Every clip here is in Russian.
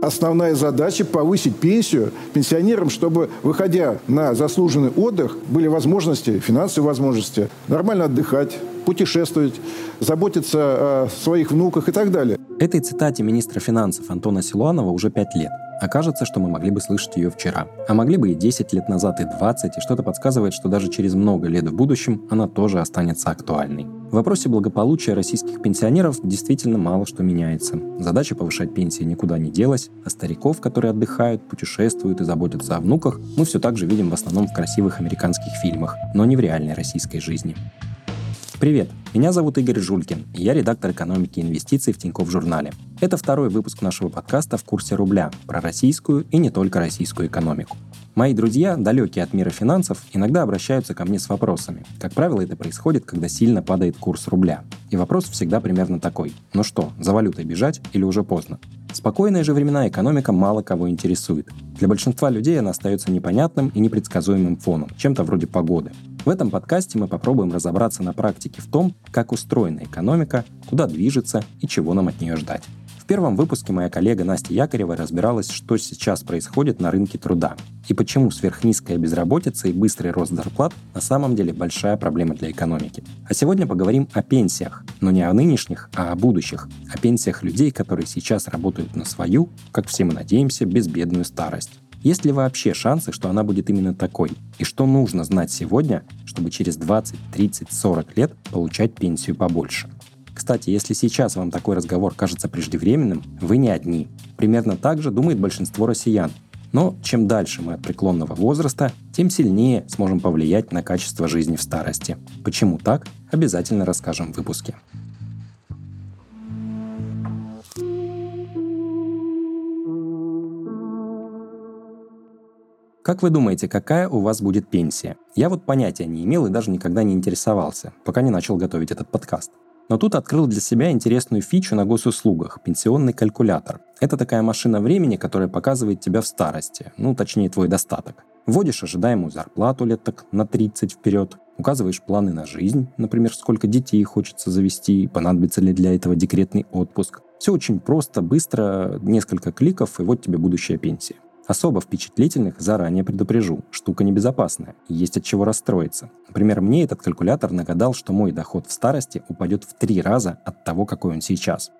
Основная задача – повысить пенсию пенсионерам, чтобы, выходя на заслуженный отдых, были возможности, финансовые возможности, нормально отдыхать, путешествовать, заботиться о своих внуках и так далее. Этой цитате министра финансов Антона Силуанова уже пять лет. Окажется, что мы могли бы слышать ее вчера. А могли бы и 10 лет назад, и 20, и что-то подсказывает, что даже через много лет в будущем она тоже останется актуальной. В вопросе благополучия российских пенсионеров действительно мало что меняется. Задача повышать пенсии никуда не делась, а стариков, которые отдыхают, путешествуют и заботятся о внуках, мы все так же видим в основном в красивых американских фильмах, но не в реальной российской жизни. Привет, меня зовут Игорь Жулькин, и я редактор экономики и инвестиций в Тинькофф журнале. Это второй выпуск нашего подкаста «В курсе рубля» про российскую и не только российскую экономику. Мои друзья, далекие от мира финансов, иногда обращаются ко мне с вопросами. Как правило, это происходит, когда сильно падает курс рубля. И вопрос всегда примерно такой. Ну что, за валютой бежать или уже поздно? Спокойные же времена экономика мало кого интересует. Для большинства людей она остается непонятным и непредсказуемым фоном, чем-то вроде погоды. В этом подкасте мы попробуем разобраться на практике в том, как устроена экономика, куда движется и чего нам от нее ждать первом выпуске моя коллега Настя Якорева разбиралась, что сейчас происходит на рынке труда и почему сверхнизкая безработица и быстрый рост зарплат на самом деле большая проблема для экономики. А сегодня поговорим о пенсиях, но не о нынешних, а о будущих, о пенсиях людей, которые сейчас работают на свою, как все мы надеемся, безбедную старость. Есть ли вообще шансы, что она будет именно такой? И что нужно знать сегодня, чтобы через 20, 30, 40 лет получать пенсию побольше? Кстати, если сейчас вам такой разговор кажется преждевременным, вы не одни. Примерно так же думает большинство россиян. Но чем дальше мы от преклонного возраста, тем сильнее сможем повлиять на качество жизни в старости. Почему так, обязательно расскажем в выпуске. Как вы думаете, какая у вас будет пенсия? Я вот понятия не имел и даже никогда не интересовался, пока не начал готовить этот подкаст. Но тут открыл для себя интересную фичу на госуслугах – пенсионный калькулятор. Это такая машина времени, которая показывает тебя в старости, ну, точнее, твой достаток. Вводишь ожидаемую зарплату лет так на 30 вперед, указываешь планы на жизнь, например, сколько детей хочется завести, понадобится ли для этого декретный отпуск. Все очень просто, быстро, несколько кликов, и вот тебе будущая пенсия. Особо впечатлительных заранее предупрежу. Штука небезопасная. Есть от чего расстроиться. Например, мне этот калькулятор нагадал, что мой доход в старости упадет в три раза от того, какой он сейчас.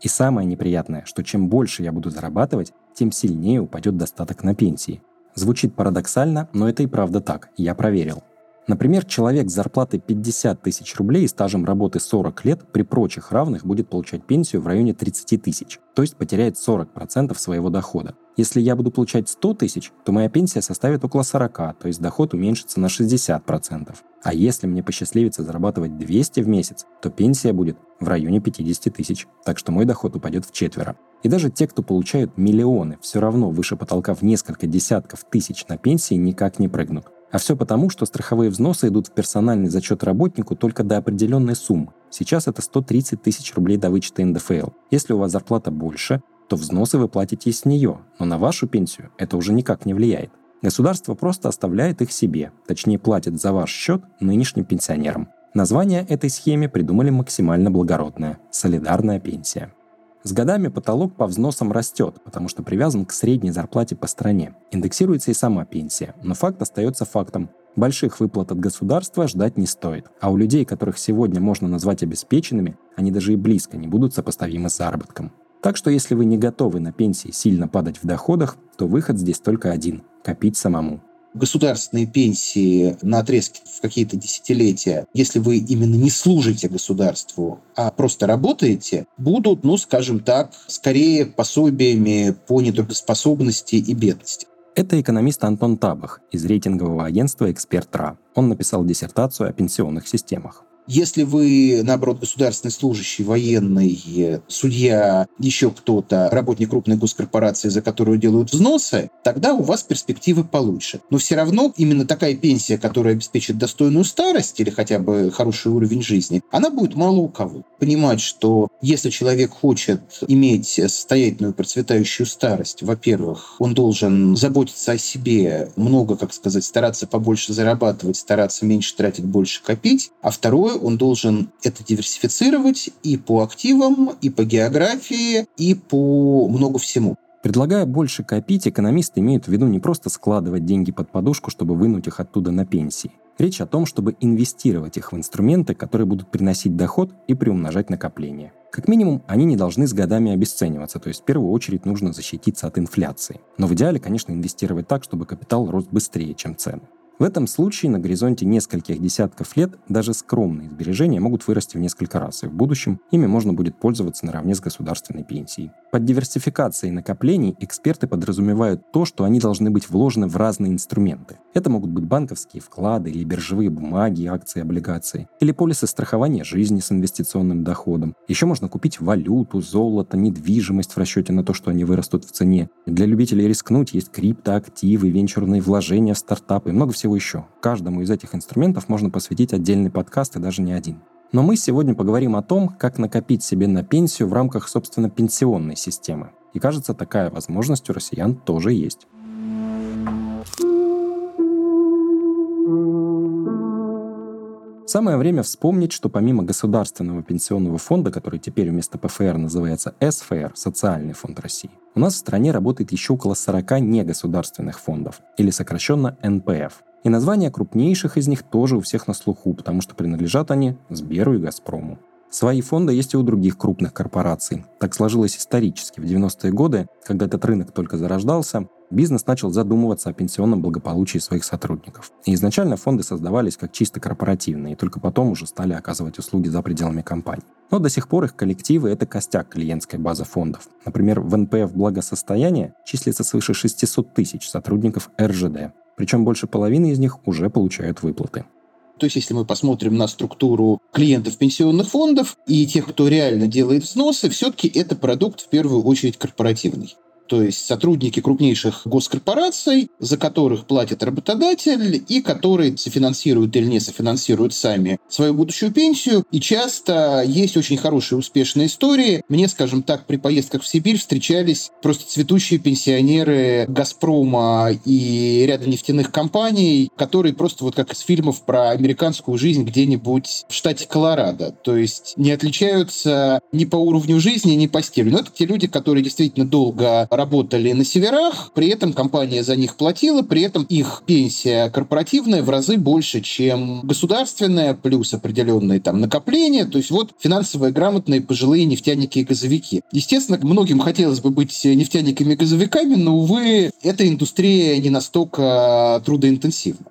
И самое неприятное, что чем больше я буду зарабатывать, тем сильнее упадет достаток на пенсии. Звучит парадоксально, но это и правда так, я проверил. Например, человек с зарплатой 50 тысяч рублей и стажем работы 40 лет при прочих равных будет получать пенсию в районе 30 тысяч, то есть потеряет 40% своего дохода. Если я буду получать 100 тысяч, то моя пенсия составит около 40, то есть доход уменьшится на 60%. А если мне посчастливится зарабатывать 200 в месяц, то пенсия будет в районе 50 тысяч, так что мой доход упадет в четверо. И даже те, кто получают миллионы, все равно выше потолка в несколько десятков тысяч на пенсии никак не прыгнут. А все потому, что страховые взносы идут в персональный зачет работнику только до определенной суммы. Сейчас это 130 тысяч рублей до вычета НДФЛ. Если у вас зарплата больше, то взносы вы платите с нее, но на вашу пенсию это уже никак не влияет. Государство просто оставляет их себе, точнее платит за ваш счет нынешним пенсионерам. Название этой схеме придумали максимально благородное – солидарная пенсия. С годами потолок по взносам растет, потому что привязан к средней зарплате по стране. Индексируется и сама пенсия, но факт остается фактом. Больших выплат от государства ждать не стоит. А у людей, которых сегодня можно назвать обеспеченными, они даже и близко не будут сопоставимы с заработком. Так что если вы не готовы на пенсии сильно падать в доходах, то выход здесь только один – копить самому государственные пенсии на отрезке в какие-то десятилетия, если вы именно не служите государству, а просто работаете, будут, ну, скажем так, скорее пособиями по нетрудоспособности и бедности. Это экономист Антон Табах из рейтингового агентства «Эксперт.РА». Он написал диссертацию о пенсионных системах. Если вы, наоборот, государственный служащий, военный, судья, еще кто-то, работник крупной госкорпорации, за которую делают взносы, тогда у вас перспективы получше. Но все равно именно такая пенсия, которая обеспечит достойную старость или хотя бы хороший уровень жизни, она будет мало у кого. Понимать, что если человек хочет иметь состоятельную процветающую старость, во-первых, он должен заботиться о себе, много, как сказать, стараться побольше зарабатывать, стараться меньше тратить, больше копить, а второе, он должен это диверсифицировать и по активам, и по географии, и по много всему. Предлагая больше копить, экономисты имеют в виду не просто складывать деньги под подушку, чтобы вынуть их оттуда на пенсии. Речь о том, чтобы инвестировать их в инструменты, которые будут приносить доход и приумножать накопление. Как минимум, они не должны с годами обесцениваться, то есть в первую очередь нужно защититься от инфляции. Но в идеале, конечно, инвестировать так, чтобы капитал рос быстрее, чем цены. В этом случае на горизонте нескольких десятков лет даже скромные сбережения могут вырасти в несколько раз, и в будущем ими можно будет пользоваться наравне с государственной пенсией. Под диверсификацией накоплений эксперты подразумевают то, что они должны быть вложены в разные инструменты. Это могут быть банковские вклады или биржевые бумаги, акции, облигации, или полисы страхования жизни с инвестиционным доходом. Еще можно купить валюту, золото, недвижимость в расчете на то, что они вырастут в цене. Для любителей рискнуть есть криптоактивы, венчурные вложения стартапы и много всего всего еще. Каждому из этих инструментов можно посвятить отдельный подкаст и даже не один. Но мы сегодня поговорим о том, как накопить себе на пенсию в рамках, собственно, пенсионной системы. И кажется, такая возможность у россиян тоже есть. Самое время вспомнить, что помимо Государственного пенсионного фонда, который теперь вместо ПФР называется СФР, Социальный фонд России, у нас в стране работает еще около 40 негосударственных фондов, или сокращенно НПФ. И названия крупнейших из них тоже у всех на слуху, потому что принадлежат они Сберу и Газпрому. Свои фонды есть и у других крупных корпораций. Так сложилось исторически. В 90-е годы, когда этот рынок только зарождался, бизнес начал задумываться о пенсионном благополучии своих сотрудников. И изначально фонды создавались как чисто корпоративные, и только потом уже стали оказывать услуги за пределами компаний. Но до сих пор их коллективы — это костяк клиентской базы фондов. Например, в НПФ «Благосостояние» числится свыше 600 тысяч сотрудников РЖД, причем больше половины из них уже получают выплаты. То есть, если мы посмотрим на структуру клиентов пенсионных фондов и тех, кто реально делает взносы, все-таки это продукт в первую очередь корпоративный то есть сотрудники крупнейших госкорпораций, за которых платит работодатель и которые софинансируют или не софинансируют сами свою будущую пенсию. И часто есть очень хорошие успешные истории. Мне, скажем так, при поездках в Сибирь встречались просто цветущие пенсионеры «Газпрома» и ряда нефтяных компаний, которые просто вот как из фильмов про американскую жизнь где-нибудь в штате Колорадо. То есть не отличаются ни по уровню жизни, ни по стилю. Но это те люди, которые действительно долго работали на северах, при этом компания за них платила, при этом их пенсия корпоративная в разы больше, чем государственная, плюс определенные там накопления. То есть вот финансово грамотные пожилые нефтяники и газовики. Естественно, многим хотелось бы быть нефтяниками и газовиками, но, увы, эта индустрия не настолько трудоинтенсивна.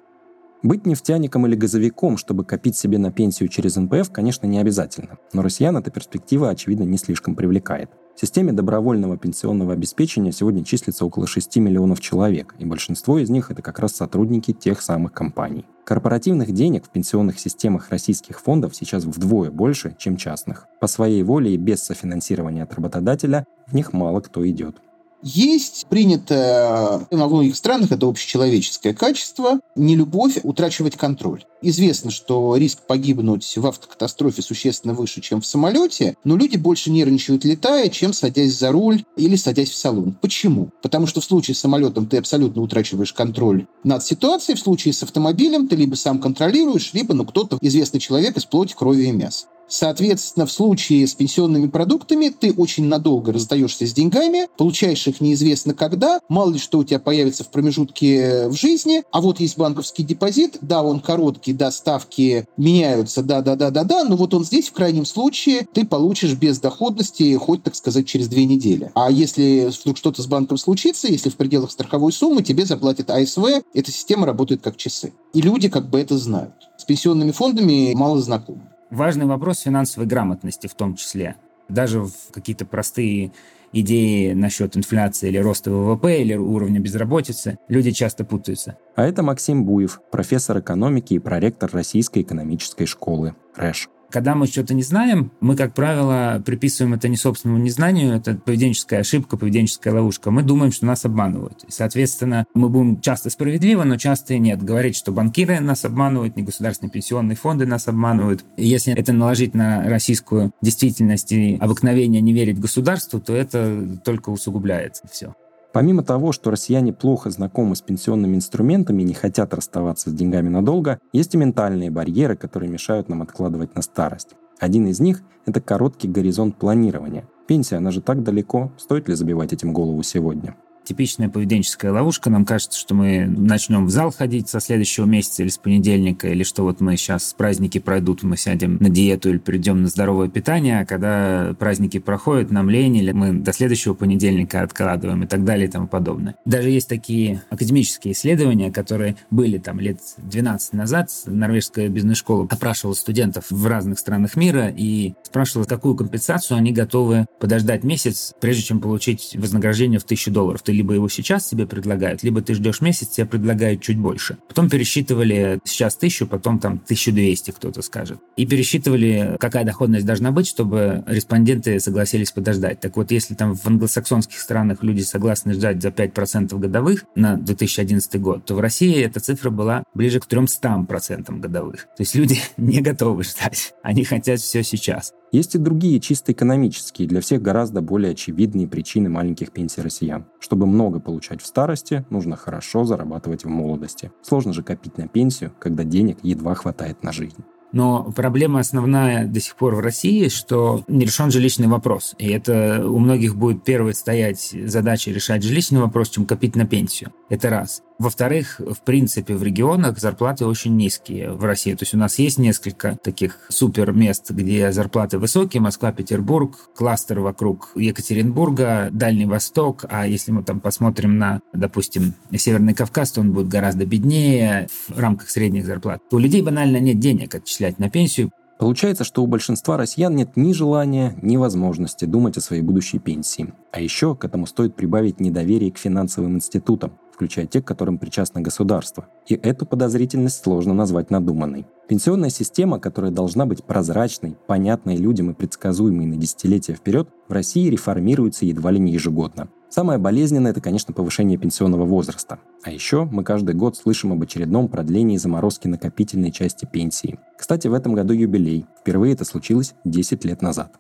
Быть нефтяником или газовиком, чтобы копить себе на пенсию через НПФ, конечно, не обязательно. Но россиян эта перспектива, очевидно, не слишком привлекает. В системе добровольного пенсионного обеспечения сегодня числится около 6 миллионов человек, и большинство из них это как раз сотрудники тех самых компаний. Корпоративных денег в пенсионных системах российских фондов сейчас вдвое больше, чем частных. По своей воле и без софинансирования от работодателя в них мало кто идет. Есть принятое во многих странах, это общечеловеческое качество, не любовь утрачивать контроль. Известно, что риск погибнуть в автокатастрофе существенно выше, чем в самолете, но люди больше нервничают летая, чем садясь за руль или садясь в салон. Почему? Потому что в случае с самолетом ты абсолютно утрачиваешь контроль над ситуацией, в случае с автомобилем ты либо сам контролируешь, либо ну, кто-то, известный человек из плоти, крови и мяса. Соответственно, в случае с пенсионными продуктами ты очень надолго раздаешься с деньгами, получаешь их неизвестно когда, мало ли что у тебя появится в промежутке в жизни, а вот есть банковский депозит, да, он короткий, да, ставки меняются, да-да-да-да-да, но вот он здесь в крайнем случае ты получишь без доходности хоть, так сказать, через две недели. А если вдруг что-то с банком случится, если в пределах страховой суммы, тебе заплатит АСВ, эта система работает как часы. И люди как бы это знают. С пенсионными фондами мало знакомы. Важный вопрос финансовой грамотности в том числе. Даже в какие-то простые идеи насчет инфляции или роста ВВП или уровня безработицы, люди часто путаются. А это Максим Буев, профессор экономики и проректор Российской экономической школы РЭШ. Когда мы что-то не знаем, мы, как правило, приписываем это не собственному незнанию, это поведенческая ошибка, поведенческая ловушка. Мы думаем, что нас обманывают. И, соответственно, мы будем часто справедливо, но часто и нет. Говорить, что банкиры нас обманывают, не государственные пенсионные фонды нас обманывают. И если это наложить на российскую действительность и обыкновение не верить государству, то это только усугубляется все. Помимо того, что россияне плохо знакомы с пенсионными инструментами и не хотят расставаться с деньгами надолго, есть и ментальные барьеры, которые мешают нам откладывать на старость. Один из них – это короткий горизонт планирования. Пенсия, она же так далеко. Стоит ли забивать этим голову сегодня? Типичная поведенческая ловушка. Нам кажется, что мы начнем в зал ходить со следующего месяца или с понедельника, или что вот мы сейчас праздники пройдут, мы сядем на диету или перейдем на здоровое питание, а когда праздники проходят, нам лень, или мы до следующего понедельника откладываем и так далее и тому подобное. Даже есть такие академические исследования, которые были там лет 12 назад. Норвежская бизнес-школа опрашивала студентов в разных странах мира и спрашивала, какую компенсацию они готовы подождать месяц, прежде чем получить вознаграждение в 1000 долларов. Либо его сейчас тебе предлагают, либо ты ждешь месяц, тебе предлагают чуть больше. Потом пересчитывали сейчас тысячу, потом там 1200 кто-то скажет. И пересчитывали, какая доходность должна быть, чтобы респонденты согласились подождать. Так вот, если там в англосаксонских странах люди согласны ждать за 5% годовых на 2011 год, то в России эта цифра была ближе к 300% годовых. То есть люди не готовы ждать. Они хотят все сейчас. Есть и другие чисто экономические, для всех гораздо более очевидные причины маленьких пенсий россиян. Чтобы много получать в старости, нужно хорошо зарабатывать в молодости. Сложно же копить на пенсию, когда денег едва хватает на жизнь. Но проблема основная до сих пор в России, что не решен жилищный вопрос. И это у многих будет первой стоять задача решать жилищный вопрос, чем копить на пенсию. Это раз. Во-вторых, в принципе, в регионах зарплаты очень низкие в России. То есть у нас есть несколько таких супер мест, где зарплаты высокие. Москва, Петербург, кластер вокруг Екатеринбурга, Дальний Восток. А если мы там посмотрим на, допустим, Северный Кавказ, то он будет гораздо беднее в рамках средних зарплат. У людей банально нет денег отчислять на пенсию, Получается, что у большинства россиян нет ни желания, ни возможности думать о своей будущей пенсии. А еще к этому стоит прибавить недоверие к финансовым институтам, включая те, к которым причастно государство. И эту подозрительность сложно назвать надуманной. Пенсионная система, которая должна быть прозрачной, понятной людям и предсказуемой на десятилетия вперед, в России реформируется едва ли не ежегодно. Самое болезненное – это, конечно, повышение пенсионного возраста. А еще мы каждый год слышим об очередном продлении заморозки накопительной части пенсии. Кстати, в этом году юбилей. Впервые это случилось 10 лет назад.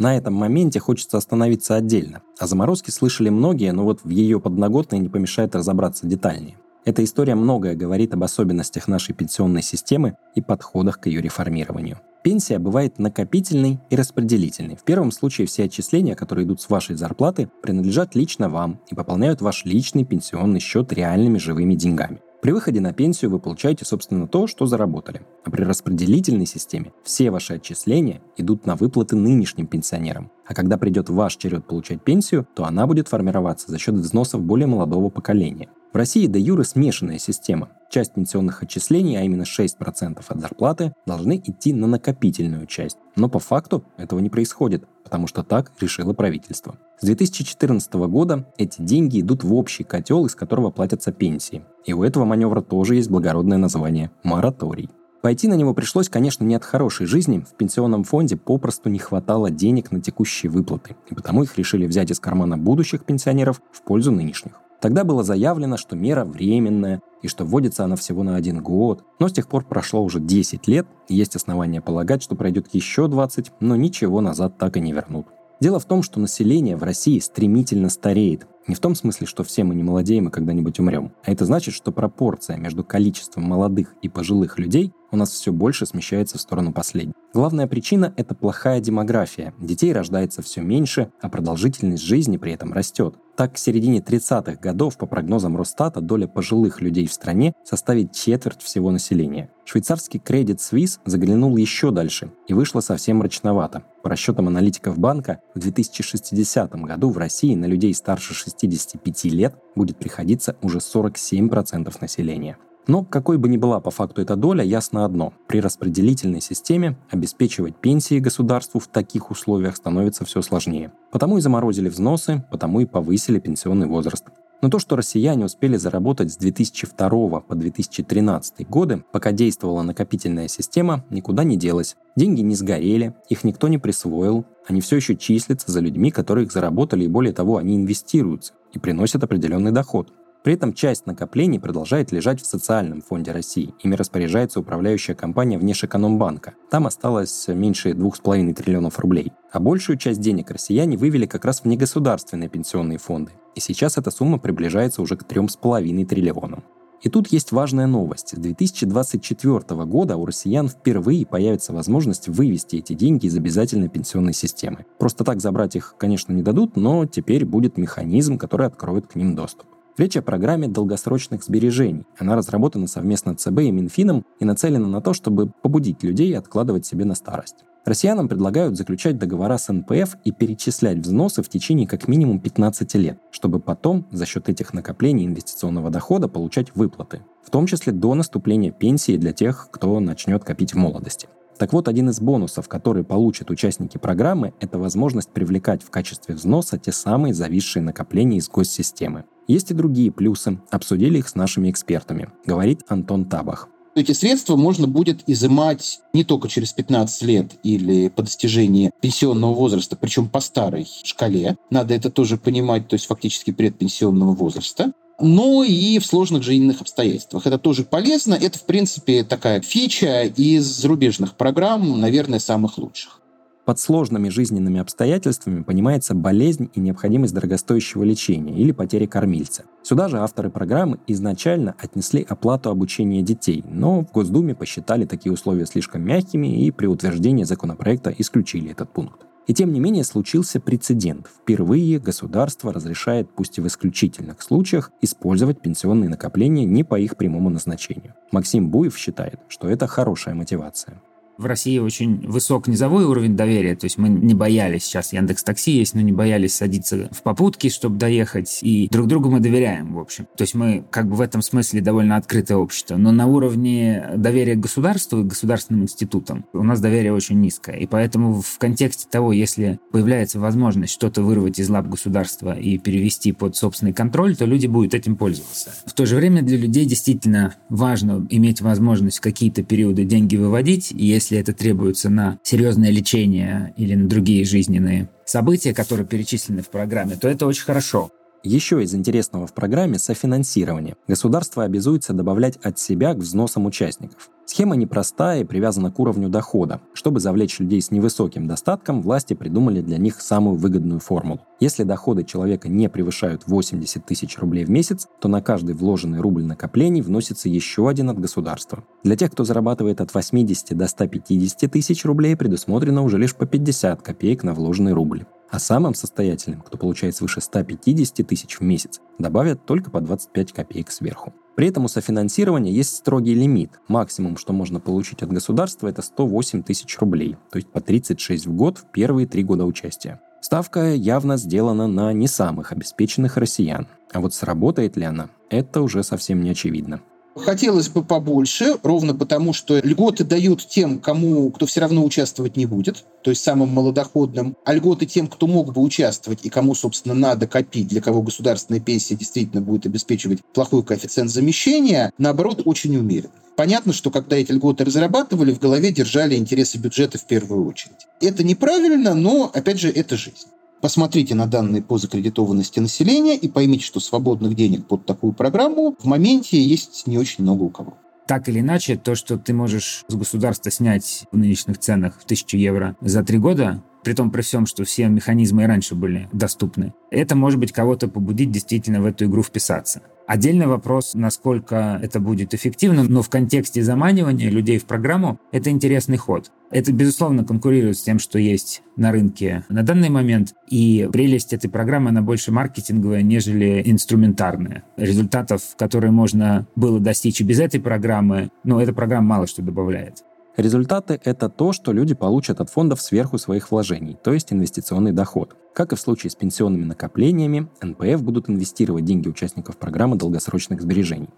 На этом моменте хочется остановиться отдельно. О заморозке слышали многие, но вот в ее подноготной не помешает разобраться детальнее. Эта история многое говорит об особенностях нашей пенсионной системы и подходах к ее реформированию. Пенсия бывает накопительной и распределительной. В первом случае все отчисления, которые идут с вашей зарплаты, принадлежат лично вам и пополняют ваш личный пенсионный счет реальными живыми деньгами. При выходе на пенсию вы получаете, собственно, то, что заработали. А при распределительной системе все ваши отчисления идут на выплаты нынешним пенсионерам. А когда придет ваш черед получать пенсию, то она будет формироваться за счет взносов более молодого поколения. В России до юры смешанная система. Часть пенсионных отчислений, а именно 6% от зарплаты, должны идти на накопительную часть. Но по факту этого не происходит, потому что так решило правительство. С 2014 года эти деньги идут в общий котел, из которого платятся пенсии. И у этого маневра тоже есть благородное название – мораторий. Пойти на него пришлось, конечно, не от хорошей жизни. В пенсионном фонде попросту не хватало денег на текущие выплаты, и потому их решили взять из кармана будущих пенсионеров в пользу нынешних. Тогда было заявлено, что мера временная и что вводится она всего на один год. Но с тех пор прошло уже 10 лет, и есть основания полагать, что пройдет еще 20, но ничего назад так и не вернут. Дело в том, что население в России стремительно стареет. Не в том смысле, что все мы не молодеем и когда-нибудь умрем, а это значит, что пропорция между количеством молодых и пожилых людей у нас все больше смещается в сторону последней. Главная причина – это плохая демография. Детей рождается все меньше, а продолжительность жизни при этом растет. Так, к середине 30-х годов, по прогнозам Росстата, доля пожилых людей в стране составит четверть всего населения. Швейцарский Credit Suisse заглянул еще дальше и вышло совсем мрачновато. По расчетам аналитиков банка, в 2060 году в России на людей старше 65 лет будет приходиться уже 47% населения. Но какой бы ни была по факту эта доля, ясно одно. При распределительной системе обеспечивать пенсии государству в таких условиях становится все сложнее. Потому и заморозили взносы, потому и повысили пенсионный возраст. Но то, что россияне успели заработать с 2002 по 2013 годы, пока действовала накопительная система, никуда не делось. Деньги не сгорели, их никто не присвоил, они все еще числятся за людьми, которые их заработали, и более того, они инвестируются и приносят определенный доход. При этом часть накоплений продолжает лежать в социальном фонде России. Ими распоряжается управляющая компания Внешэкономбанка. Там осталось меньше 2,5 триллионов рублей. А большую часть денег россияне вывели как раз в негосударственные пенсионные фонды. И сейчас эта сумма приближается уже к 3,5 триллионам. И тут есть важная новость. С 2024 года у россиян впервые появится возможность вывести эти деньги из обязательной пенсионной системы. Просто так забрать их, конечно, не дадут, но теперь будет механизм, который откроет к ним доступ. Речь о программе долгосрочных сбережений. Она разработана совместно ЦБ и Минфином и нацелена на то, чтобы побудить людей откладывать себе на старость. Россиянам предлагают заключать договора с НПФ и перечислять взносы в течение как минимум 15 лет, чтобы потом за счет этих накоплений инвестиционного дохода получать выплаты, в том числе до наступления пенсии для тех, кто начнет копить в молодости. Так вот, один из бонусов, который получат участники программы, это возможность привлекать в качестве взноса те самые зависшие накопления из госсистемы. Есть и другие плюсы, обсудили их с нашими экспертами, говорит Антон Табах. Эти средства можно будет изымать не только через 15 лет или по достижении пенсионного возраста, причем по старой шкале. Надо это тоже понимать, то есть фактически предпенсионного возраста но и в сложных жизненных обстоятельствах. Это тоже полезно. Это, в принципе, такая фича из зарубежных программ, наверное, самых лучших. Под сложными жизненными обстоятельствами понимается болезнь и необходимость дорогостоящего лечения или потери кормильца. Сюда же авторы программы изначально отнесли оплату обучения детей, но в Госдуме посчитали такие условия слишком мягкими и при утверждении законопроекта исключили этот пункт. И тем не менее случился прецедент. Впервые государство разрешает, пусть и в исключительных случаях, использовать пенсионные накопления не по их прямому назначению. Максим Буев считает, что это хорошая мотивация в России очень высок низовой уровень доверия, то есть мы не боялись, сейчас Яндекс Такси есть, но не боялись садиться в попутки, чтобы доехать, и друг другу мы доверяем, в общем. То есть мы как бы в этом смысле довольно открытое общество, но на уровне доверия к государству и государственным институтам у нас доверие очень низкое, и поэтому в контексте того, если появляется возможность что-то вырвать из лап государства и перевести под собственный контроль, то люди будут этим пользоваться. В то же время для людей действительно важно иметь возможность какие-то периоды деньги выводить, и если если это требуется на серьезное лечение или на другие жизненные события, которые перечислены в программе, то это очень хорошо. Еще из интересного в программе софинансирование. Государство обязуется добавлять от себя к взносам участников. Схема непростая и привязана к уровню дохода. Чтобы завлечь людей с невысоким достатком, власти придумали для них самую выгодную формулу. Если доходы человека не превышают 80 тысяч рублей в месяц, то на каждый вложенный рубль накоплений вносится еще один от государства. Для тех, кто зарабатывает от 80 до 150 тысяч рублей, предусмотрено уже лишь по 50 копеек на вложенный рубль. А самым состоятельным, кто получает свыше 150 тысяч в месяц, добавят только по 25 копеек сверху. При этом у софинансирования есть строгий лимит. Максимум, что можно получить от государства, это 108 тысяч рублей, то есть по 36 в год в первые три года участия. Ставка явно сделана на не самых обеспеченных россиян. А вот сработает ли она, это уже совсем не очевидно. Хотелось бы побольше, ровно потому, что льготы дают тем, кому, кто все равно участвовать не будет, то есть самым малодоходным, а льготы тем, кто мог бы участвовать и кому, собственно, надо копить, для кого государственная пенсия действительно будет обеспечивать плохой коэффициент замещения, наоборот, очень умерен. Понятно, что когда эти льготы разрабатывали, в голове держали интересы бюджета в первую очередь. Это неправильно, но, опять же, это жизнь. Посмотрите на данные по закредитованности населения и поймите, что свободных денег под такую программу в моменте есть не очень много у кого. Так или иначе, то, что ты можешь с государства снять в нынешних ценах в 1000 евро за три года, при том при всем, что все механизмы и раньше были доступны, это может быть кого-то побудить действительно в эту игру вписаться. Отдельный вопрос, насколько это будет эффективно, но в контексте заманивания людей в программу это интересный ход. Это, безусловно, конкурирует с тем, что есть на рынке на данный момент. И прелесть этой программы, она больше маркетинговая, нежели инструментарная. Результатов, которые можно было достичь и без этой программы, ну, эта программа мало что добавляет. Результаты — это то, что люди получат от фондов сверху своих вложений, то есть инвестиционный доход. Как и в случае с пенсионными накоплениями, НПФ будут инвестировать деньги участников программы долгосрочных сбережений.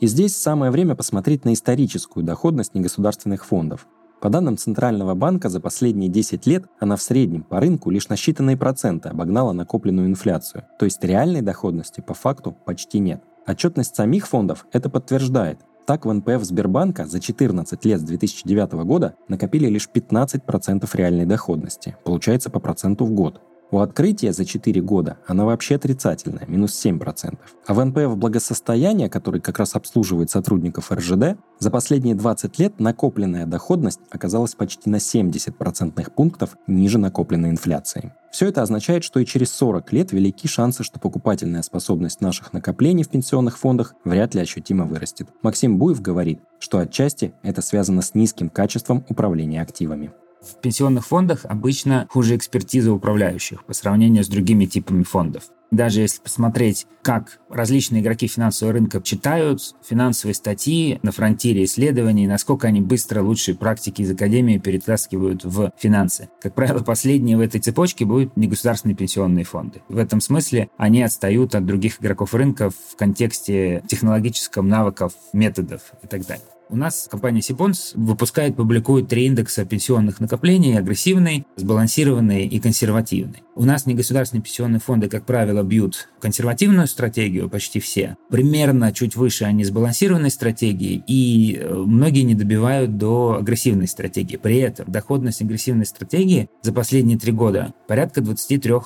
И здесь самое время посмотреть на историческую доходность негосударственных фондов. По данным Центрального банка, за последние 10 лет она в среднем по рынку лишь на считанные проценты обогнала накопленную инфляцию, то есть реальной доходности по факту почти нет. Отчетность самих фондов это подтверждает. Так в НПФ Сбербанка за 14 лет с 2009 года накопили лишь 15% реальной доходности, получается по проценту в год. У открытия за 4 года она вообще отрицательная, минус 7%. А в НПФ благосостояния, который как раз обслуживает сотрудников РЖД, за последние 20 лет накопленная доходность оказалась почти на 70 процентных пунктов ниже накопленной инфляции. Все это означает, что и через 40 лет велики шансы, что покупательная способность наших накоплений в пенсионных фондах вряд ли ощутимо вырастет. Максим Буев говорит, что отчасти это связано с низким качеством управления активами. В пенсионных фондах обычно хуже экспертиза управляющих по сравнению с другими типами фондов. Даже если посмотреть, как различные игроки финансового рынка читают финансовые статьи на фронтире исследований, насколько они быстро лучшие практики из академии перетаскивают в финансы. Как правило, последние в этой цепочке будут негосударственные пенсионные фонды. В этом смысле они отстают от других игроков рынка в контексте технологическом навыков, методов и так далее. У нас компания Сипонс выпускает, публикует три индекса пенсионных накоплений, агрессивный, сбалансированный и консервативный. У нас негосударственные пенсионные фонды, как правило, бьют консервативную стратегию, почти все. Примерно чуть выше они сбалансированной стратегии, и э, многие не добивают до агрессивной стратегии. При этом доходность агрессивной стратегии за последние три года порядка 23%.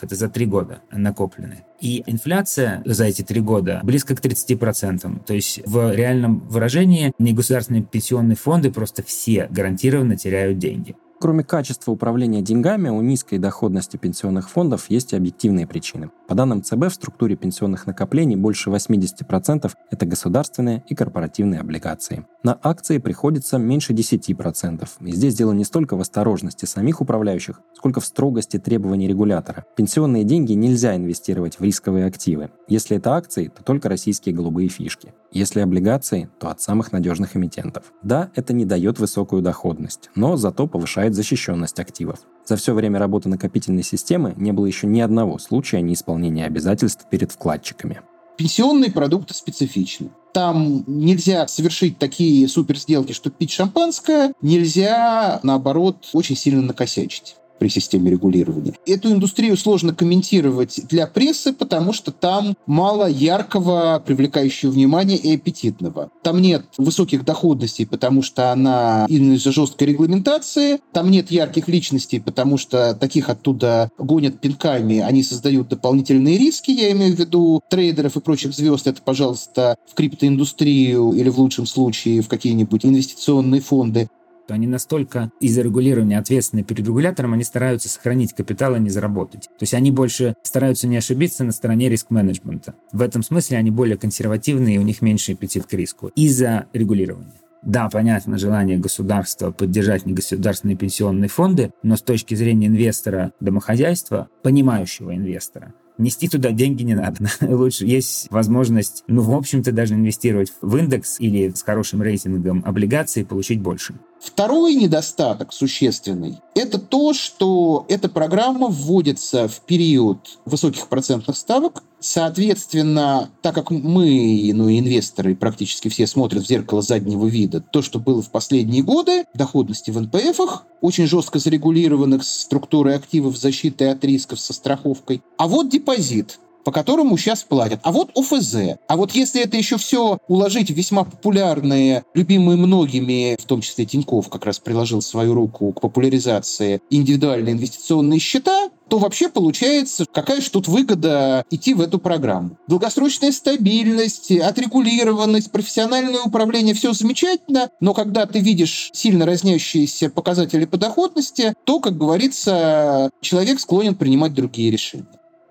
Это за три года накопленные. И инфляция за эти три года близко к 30%. То есть в реальном выражении негосударственные пенсионные фонды просто все гарантированно теряют деньги. Кроме качества управления деньгами, у низкой доходности пенсионных фондов есть и объективные причины. По данным ЦБ, в структуре пенсионных накоплений больше 80% – это государственные и корпоративные облигации. На акции приходится меньше 10%. И здесь дело не столько в осторожности самих управляющих, сколько в строгости требований регулятора. Пенсионные деньги нельзя инвестировать в рисковые активы. Если это акции, то только российские голубые фишки. Если облигации, то от самых надежных эмитентов. Да, это не дает высокую доходность, но зато повышает защищенность активов. За все время работы накопительной системы не было еще ни одного случая неисполнения обязательств перед вкладчиками. Пенсионные продукты специфичны. Там нельзя совершить такие супер сделки, что пить шампанское, нельзя, наоборот, очень сильно накосячить при системе регулирования. Эту индустрию сложно комментировать для прессы, потому что там мало яркого, привлекающего внимание и аппетитного. Там нет высоких доходностей, потому что она из-за жесткой регламентации. Там нет ярких личностей, потому что таких оттуда гонят пинками. Они создают дополнительные риски, я имею в виду трейдеров и прочих звезд. Это, пожалуйста, в криптоиндустрию или в лучшем случае в какие-нибудь инвестиционные фонды то они настолько из-за регулирования ответственны перед регулятором, они стараются сохранить капитал, а не заработать. То есть они больше стараются не ошибиться на стороне риск-менеджмента. В этом смысле они более консервативные, и у них меньше аппетит к риску из-за регулирования. Да, понятно желание государства поддержать негосударственные пенсионные фонды, но с точки зрения инвестора домохозяйства, понимающего инвестора, нести туда деньги не надо. Лучше есть возможность, ну, в общем-то, даже инвестировать в индекс или с хорошим рейтингом облигаций и получить больше. Второй недостаток существенный – это то, что эта программа вводится в период высоких процентных ставок. Соответственно, так как мы, ну и инвесторы практически все смотрят в зеркало заднего вида, то, что было в последние годы, доходности в НПФах, очень жестко зарегулированных структурой активов, защитой от рисков со страховкой. А вот депозит по которому сейчас платят. А вот ОФЗ. А вот если это еще все уложить в весьма популярные, любимые многими, в том числе Тиньков как раз приложил свою руку к популяризации индивидуальные инвестиционные счета, то вообще получается, какая же тут выгода идти в эту программу. Долгосрочная стабильность, отрегулированность, профессиональное управление, все замечательно, но когда ты видишь сильно разнящиеся показатели по доходности, то, как говорится, человек склонен принимать другие решения.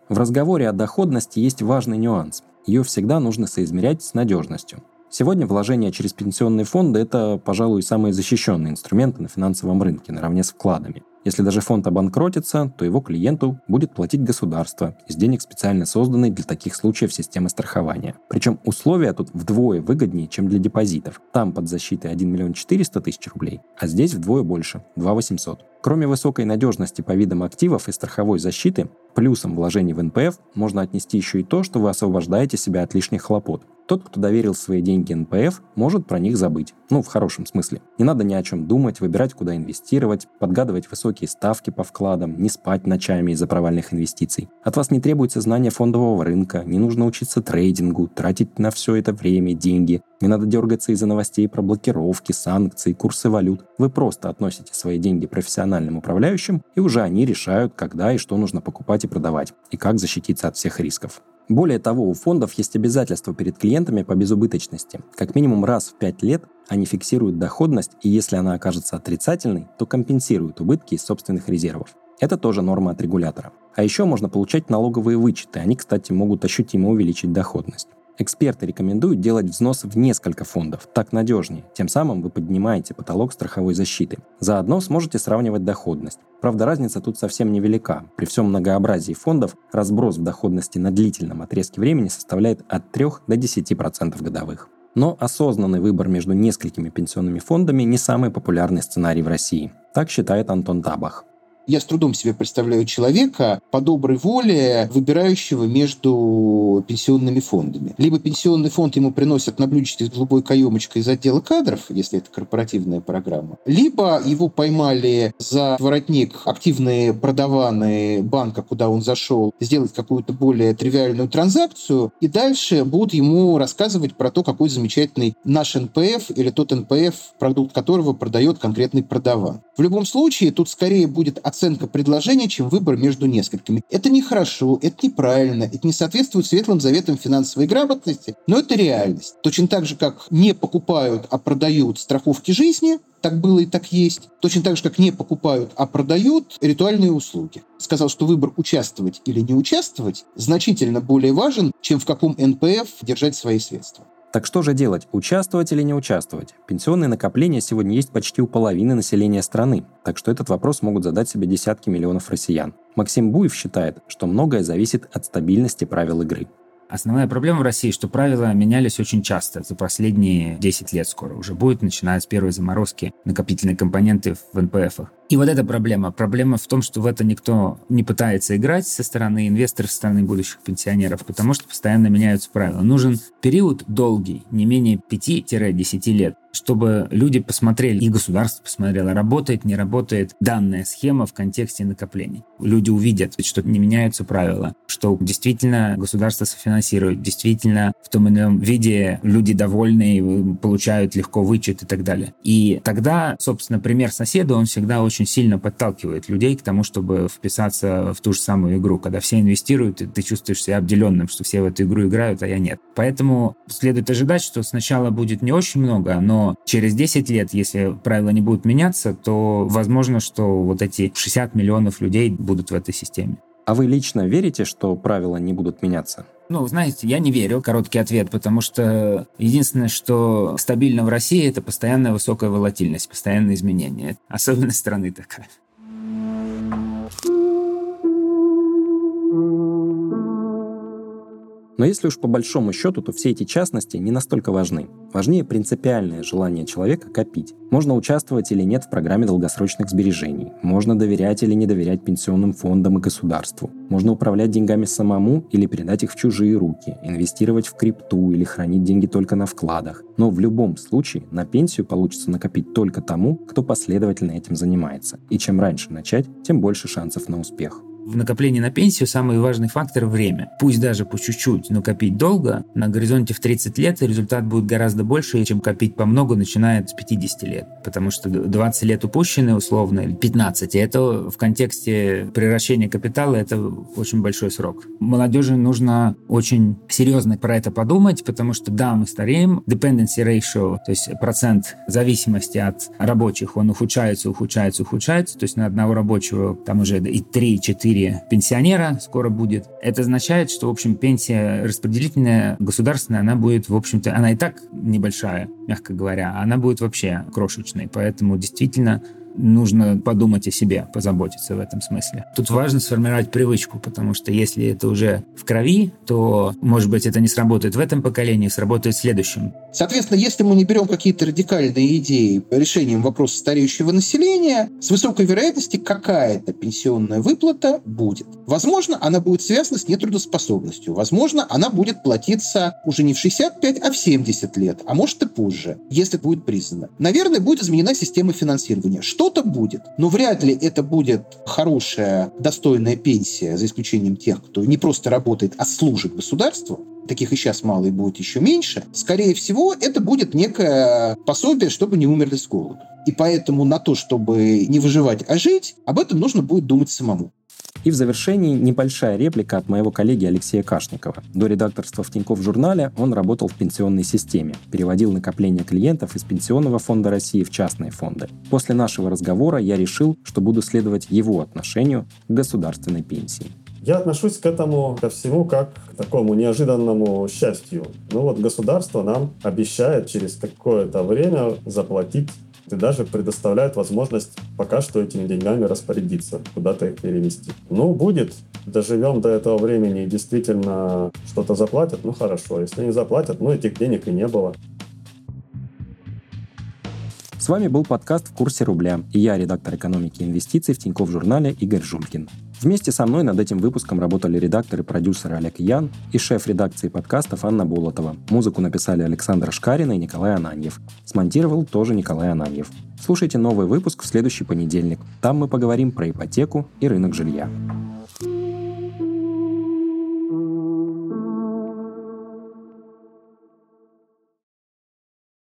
В разговоре о доходности есть важный нюанс. Ее всегда нужно соизмерять с надежностью. Сегодня вложения через пенсионные фонды – это, пожалуй, самые защищенные инструменты на финансовом рынке, наравне с вкладами. Если даже фонд обанкротится, то его клиенту будет платить государство из денег специально созданной для таких случаев системы страхования. Причем условия тут вдвое выгоднее, чем для депозитов. Там под защитой 1 миллион 400 тысяч рублей, а здесь вдвое больше – 2 800. Кроме высокой надежности по видам активов и страховой защиты, плюсом вложений в НПФ можно отнести еще и то, что вы освобождаете себя от лишних хлопот. Тот, кто доверил свои деньги НПФ, может про них забыть. Ну, в хорошем смысле. Не надо ни о чем думать, выбирать, куда инвестировать, подгадывать высокие ставки по вкладам, не спать ночами из-за провальных инвестиций. От вас не требуется знание фондового рынка, не нужно учиться трейдингу, тратить на все это время, деньги. Не надо дергаться из-за новостей про блокировки, санкции, курсы валют. Вы просто относите свои деньги профессиональным управляющим, и уже они решают, когда и что нужно покупать и продавать, и как защититься от всех рисков. Более того, у фондов есть обязательства перед клиентами по безубыточности. Как минимум раз в 5 лет они фиксируют доходность, и если она окажется отрицательной, то компенсируют убытки из собственных резервов. Это тоже норма от регулятора. А еще можно получать налоговые вычеты. Они, кстати, могут ощутимо увеличить доходность. Эксперты рекомендуют делать взнос в несколько фондов, так надежнее. Тем самым вы поднимаете потолок страховой защиты. Заодно сможете сравнивать доходность. Правда, разница тут совсем невелика. При всем многообразии фондов разброс в доходности на длительном отрезке времени составляет от 3 до 10% годовых. Но осознанный выбор между несколькими пенсионными фондами не самый популярный сценарий в России. Так считает Антон Табах. Я с трудом себе представляю человека по доброй воле, выбирающего между пенсионными фондами. Либо пенсионный фонд ему приносят на блюдечке с голубой каемочкой из отдела кадров, если это корпоративная программа, либо его поймали за воротник активные продаваны банка, куда он зашел, сделать какую-то более тривиальную транзакцию, и дальше будут ему рассказывать про то, какой замечательный наш НПФ или тот НПФ, продукт которого продает конкретный продаван. В любом случае, тут скорее будет оценка оценка предложения, чем выбор между несколькими. Это нехорошо, это неправильно, это не соответствует светлым заветам финансовой грамотности, но это реальность. Точно так же, как не покупают, а продают страховки жизни, так было и так есть. Точно так же, как не покупают, а продают ритуальные услуги. Сказал, что выбор участвовать или не участвовать значительно более важен, чем в каком НПФ держать свои средства. Так что же делать, участвовать или не участвовать? Пенсионные накопления сегодня есть почти у половины населения страны, так что этот вопрос могут задать себе десятки миллионов россиян. Максим Буев считает, что многое зависит от стабильности правил игры. Основная проблема в России, что правила менялись очень часто, за последние 10 лет скоро уже будет, начиная с первой заморозки накопительной компоненты в НПФах. И вот эта проблема. Проблема в том, что в это никто не пытается играть со стороны инвесторов, со стороны будущих пенсионеров, потому что постоянно меняются правила. Нужен период долгий, не менее 5-10 лет, чтобы люди посмотрели, и государство посмотрело, работает, не работает данная схема в контексте накоплений. Люди увидят, что не меняются правила, что действительно государство софинансирует, действительно в том или ином виде люди довольны, получают легко вычет и так далее. И тогда, собственно, пример соседа, он всегда очень сильно подталкивает людей к тому, чтобы вписаться в ту же самую игру. Когда все инвестируют, ты чувствуешь себя обделенным, что все в эту игру играют, а я нет. Поэтому следует ожидать, что сначала будет не очень много, но через 10 лет, если правила не будут меняться, то возможно, что вот эти 60 миллионов людей будут в этой системе. А вы лично верите, что правила не будут меняться? Ну, знаете, я не верю, короткий ответ, потому что единственное, что стабильно в России, это постоянная высокая волатильность, постоянные изменения. Особенность страны такая. Но если уж по большому счету, то все эти частности не настолько важны. Важнее принципиальное желание человека копить. Можно участвовать или нет в программе долгосрочных сбережений. Можно доверять или не доверять пенсионным фондам и государству. Можно управлять деньгами самому или передать их в чужие руки, инвестировать в крипту или хранить деньги только на вкладах. Но в любом случае на пенсию получится накопить только тому, кто последовательно этим занимается. И чем раньше начать, тем больше шансов на успех в накоплении на пенсию самый важный фактор – время. Пусть даже по чуть-чуть, но копить долго, на горизонте в 30 лет результат будет гораздо больше, чем копить по много, начиная с 50 лет. Потому что 20 лет упущены условно, или 15, и это в контексте превращения капитала это очень большой срок. Молодежи нужно очень серьезно про это подумать, потому что да, мы стареем, dependency ratio, то есть процент зависимости от рабочих, он ухудшается, ухудшается, ухудшается, то есть на одного рабочего там уже и 3-4 4 пенсионера скоро будет. Это означает, что, в общем, пенсия распределительная, государственная, она будет, в общем-то, она и так небольшая, мягко говоря, а она будет вообще крошечной. Поэтому действительно нужно подумать о себе, позаботиться в этом смысле. Тут важно сформировать привычку, потому что если это уже в крови, то, может быть, это не сработает в этом поколении, сработает в следующем. Соответственно, если мы не берем какие-то радикальные идеи решением вопроса стареющего населения, с высокой вероятностью какая-то пенсионная выплата будет. Возможно, она будет связана с нетрудоспособностью. Возможно, она будет платиться уже не в 65, а в 70 лет, а может и позже, если будет признано. Наверное, будет изменена система финансирования. Что-то будет, но вряд ли это будет хорошая, достойная пенсия, за исключением тех, кто не просто работает, а служит государству таких и сейчас мало и будет еще меньше, скорее всего, это будет некое пособие, чтобы не умерли с голоду. И поэтому на то, чтобы не выживать, а жить, об этом нужно будет думать самому. И в завершении небольшая реплика от моего коллеги Алексея Кашникова. До редакторства в Тинькофф журнале он работал в пенсионной системе, переводил накопления клиентов из Пенсионного фонда России в частные фонды. После нашего разговора я решил, что буду следовать его отношению к государственной пенсии. Я отношусь к этому, ко всему, как к такому неожиданному счастью. Ну вот государство нам обещает через какое-то время заплатить и даже предоставляет возможность пока что этими деньгами распорядиться, куда-то их перевести. Ну, будет, доживем до этого времени и действительно что-то заплатят, ну хорошо. Если не заплатят, ну этих денег и не было. С вами был подкаст «В курсе рубля» и я, редактор экономики и инвестиций в Тинькофф журнале Игорь Жулькин. Вместе со мной над этим выпуском работали редакторы продюсеры Олег Ян и шеф редакции подкастов Анна Болотова. Музыку написали Александр Шкарин и Николай Ананьев. Смонтировал тоже Николай Ананьев. Слушайте новый выпуск в следующий понедельник. Там мы поговорим про ипотеку и рынок жилья.